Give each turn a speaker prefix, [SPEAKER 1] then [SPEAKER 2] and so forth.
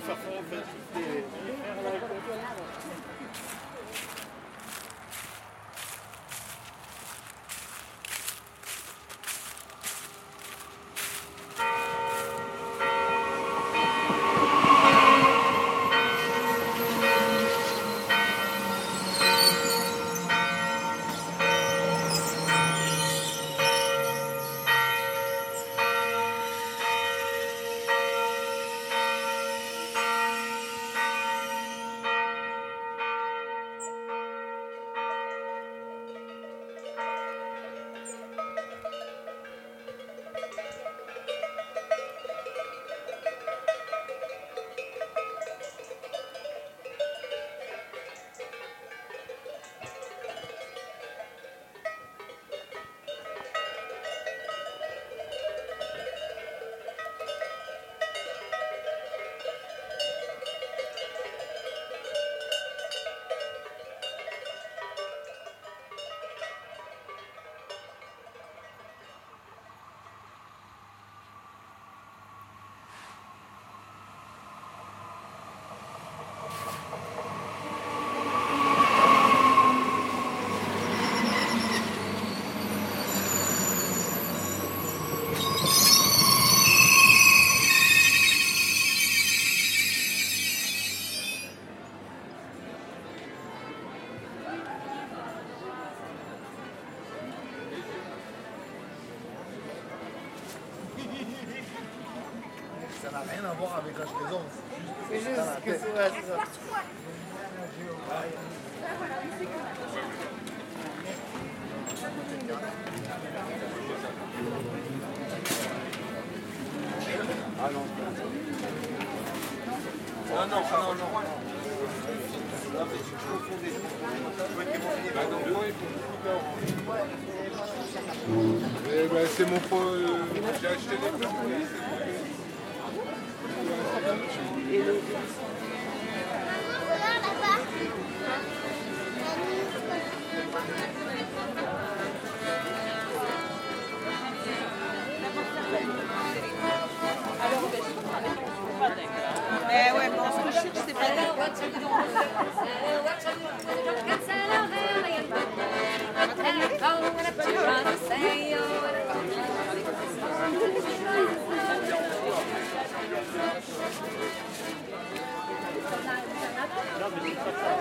[SPEAKER 1] faire
[SPEAKER 2] Ça n'a rien à voir avec l'âge présent.
[SPEAKER 1] C'est juste que c'est... Ouais, c'est ça. Ah non. Non, non, non, non. Ah, mais je confondais. Bah, donc, moi, il faut tout faire.
[SPEAKER 3] Eh ben, c'est mon pro. euh, J'ai acheté des trucs.
[SPEAKER 4] Pas
[SPEAKER 5] Non,